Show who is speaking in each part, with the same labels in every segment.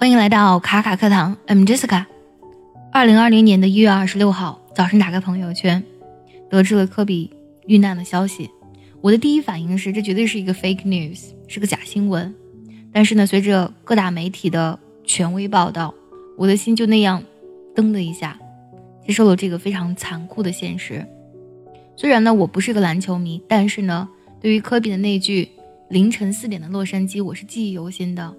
Speaker 1: 欢迎来到卡卡课堂，I'm Jessica。二零二零年的一月二十六号早上，打开朋友圈，得知了科比遇难的消息。我的第一反应是，这绝对是一个 fake news，是个假新闻。但是呢，随着各大媒体的权威报道，我的心就那样噔的一下，接受了这个非常残酷的现实。虽然呢，我不是个篮球迷，但是呢，对于科比的那句“凌晨四点的洛杉矶”，我是记忆犹新的。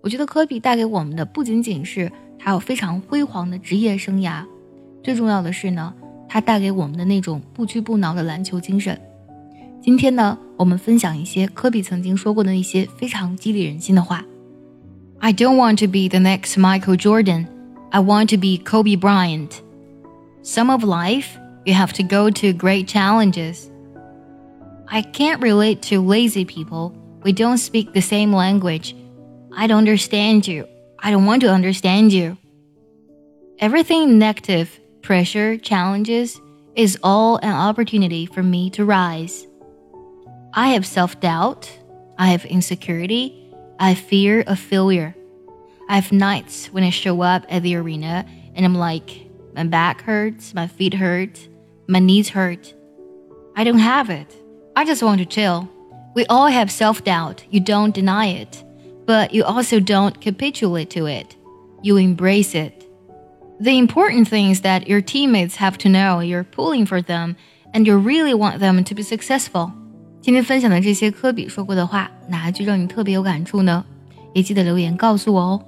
Speaker 1: 我觉得科比带给我们的不仅仅是他有非常辉煌的职业生涯，最重要的是呢，他带给我们的那种不屈不挠的篮球精神。今天呢，我们分享一些科比曾经说过的一些非常激励人心的话。I don't want to be the next Michael Jordan. I want to be Kobe Bryant. Some of life, you have to go to great challenges. I can't relate to lazy people. We don't speak the same language. I don't understand you. I don't want to understand you. Everything negative, pressure, challenges is all an opportunity for me to rise. I have self doubt. I have insecurity. I have fear of failure. I have nights when I show up at the arena and I'm like, my back hurts, my feet hurt, my knees hurt. I don't have it. I just want to chill. We all have self doubt. You don't deny it but you also don't capitulate to it. You embrace it. The important thing is that your teammates have to know you're pulling for them and you really want them to be successful. 今天分享的这些科比说过的话，哪一句让你特别有感触呢？也记得留言告诉我哦。